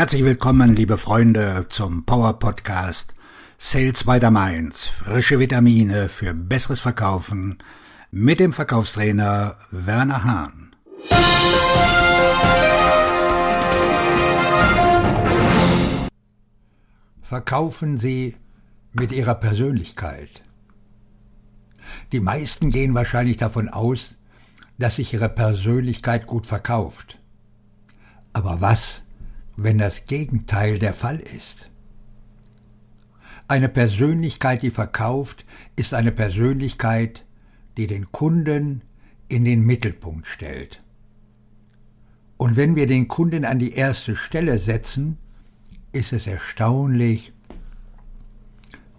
Herzlich willkommen, liebe Freunde, zum Power Podcast Sales by the Mainz. Frische Vitamine für besseres Verkaufen mit dem Verkaufstrainer Werner Hahn. Verkaufen Sie mit Ihrer Persönlichkeit. Die meisten gehen wahrscheinlich davon aus, dass sich ihre Persönlichkeit gut verkauft. Aber was, wenn das Gegenteil der Fall ist? Eine Persönlichkeit, die verkauft, ist eine Persönlichkeit, die den Kunden in den Mittelpunkt stellt. Und wenn wir den Kunden an die erste Stelle setzen, ist es erstaunlich,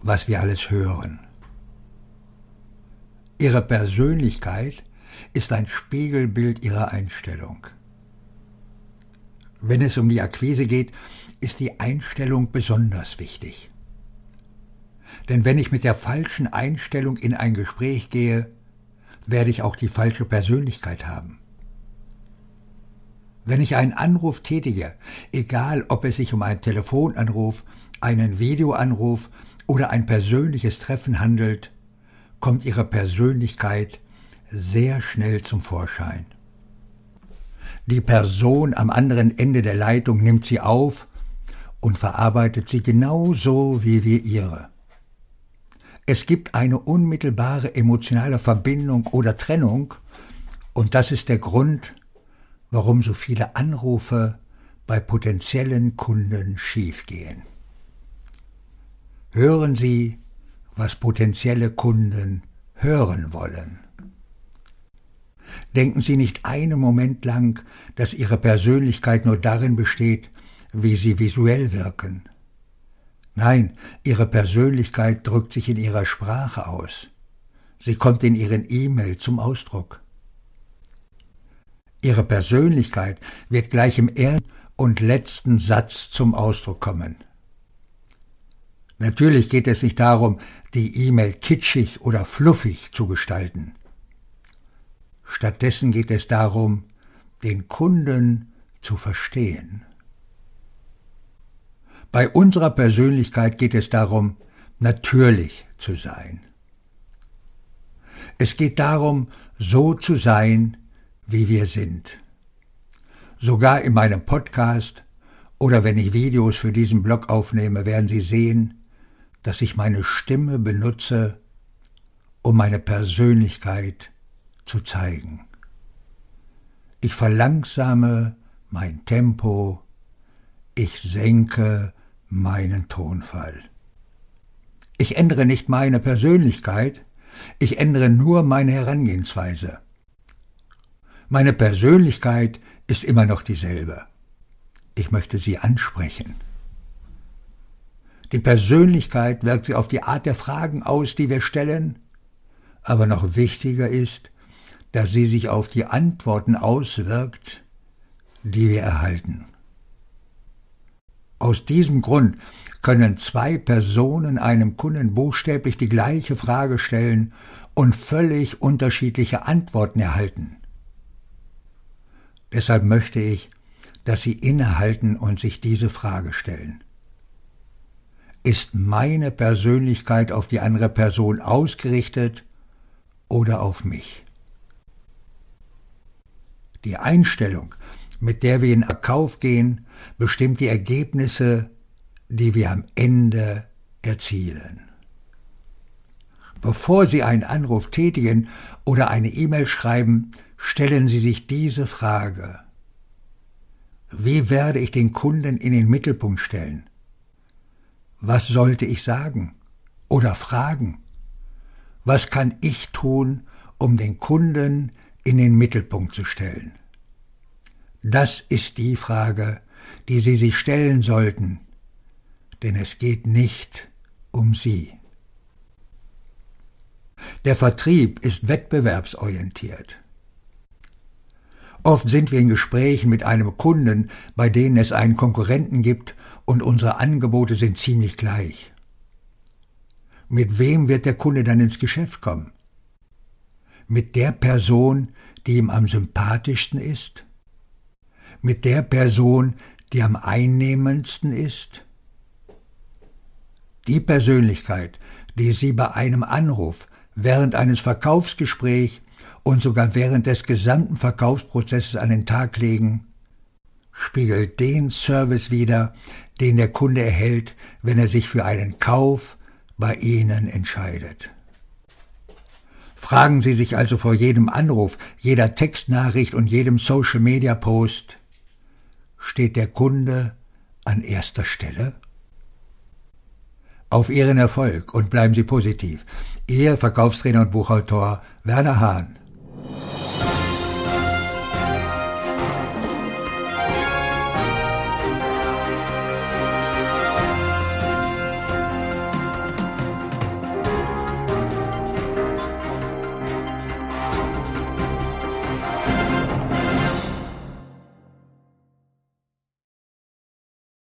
was wir alles hören. Ihre Persönlichkeit ist ein Spiegelbild ihrer Einstellung. Wenn es um die Akquise geht, ist die Einstellung besonders wichtig. Denn wenn ich mit der falschen Einstellung in ein Gespräch gehe, werde ich auch die falsche Persönlichkeit haben. Wenn ich einen Anruf tätige, egal ob es sich um einen Telefonanruf, einen Videoanruf oder ein persönliches Treffen handelt, kommt Ihre Persönlichkeit sehr schnell zum Vorschein. Die Person am anderen Ende der Leitung nimmt sie auf und verarbeitet sie genauso wie wir ihre. Es gibt eine unmittelbare emotionale Verbindung oder Trennung, und das ist der Grund, warum so viele Anrufe bei potenziellen Kunden schiefgehen. Hören Sie, was potenzielle Kunden hören wollen. Denken Sie nicht einen Moment lang, dass Ihre Persönlichkeit nur darin besteht, wie Sie visuell wirken. Nein, Ihre Persönlichkeit drückt sich in Ihrer Sprache aus. Sie kommt in Ihren E-Mail zum Ausdruck. Ihre Persönlichkeit wird gleich im ersten und letzten Satz zum Ausdruck kommen. Natürlich geht es nicht darum, die E-Mail kitschig oder fluffig zu gestalten. Stattdessen geht es darum, den Kunden zu verstehen. Bei unserer Persönlichkeit geht es darum, natürlich zu sein. Es geht darum, so zu sein, wie wir sind. Sogar in meinem Podcast oder wenn ich Videos für diesen Blog aufnehme, werden Sie sehen, dass ich meine Stimme benutze, um meine Persönlichkeit zu zeigen. Ich verlangsame mein Tempo, ich senke meinen Tonfall. Ich ändere nicht meine Persönlichkeit, ich ändere nur meine Herangehensweise. Meine Persönlichkeit ist immer noch dieselbe. Ich möchte sie ansprechen. Die Persönlichkeit wirkt sie auf die Art der Fragen aus, die wir stellen, aber noch wichtiger ist, dass sie sich auf die Antworten auswirkt, die wir erhalten. Aus diesem Grund können zwei Personen einem Kunden buchstäblich die gleiche Frage stellen und völlig unterschiedliche Antworten erhalten. Deshalb möchte ich, dass Sie innehalten und sich diese Frage stellen. Ist meine Persönlichkeit auf die andere Person ausgerichtet oder auf mich? Die Einstellung, mit der wir in Verkauf gehen, bestimmt die Ergebnisse, die wir am Ende erzielen. Bevor Sie einen Anruf tätigen oder eine E-Mail schreiben, stellen Sie sich diese Frage. Wie werde ich den Kunden in den Mittelpunkt stellen? Was sollte ich sagen oder fragen? Was kann ich tun, um den Kunden in den Mittelpunkt zu stellen? Das ist die Frage, die Sie sich stellen sollten, denn es geht nicht um Sie. Der Vertrieb ist wettbewerbsorientiert. Oft sind wir in Gesprächen mit einem Kunden, bei denen es einen Konkurrenten gibt und unsere Angebote sind ziemlich gleich. Mit wem wird der Kunde dann ins Geschäft kommen? Mit der Person, die ihm am sympathischsten ist? Mit der Person, die am einnehmendsten ist? Die Persönlichkeit, die Sie bei einem Anruf, während eines Verkaufsgesprächs und sogar während des gesamten Verkaufsprozesses an den Tag legen, spiegelt den Service wider, den der Kunde erhält, wenn er sich für einen Kauf bei Ihnen entscheidet. Fragen Sie sich also vor jedem Anruf, jeder Textnachricht und jedem Social-Media-Post, steht der Kunde an erster Stelle? Auf Ihren Erfolg und bleiben Sie positiv. Ihr Verkaufstrainer und Buchautor Werner Hahn.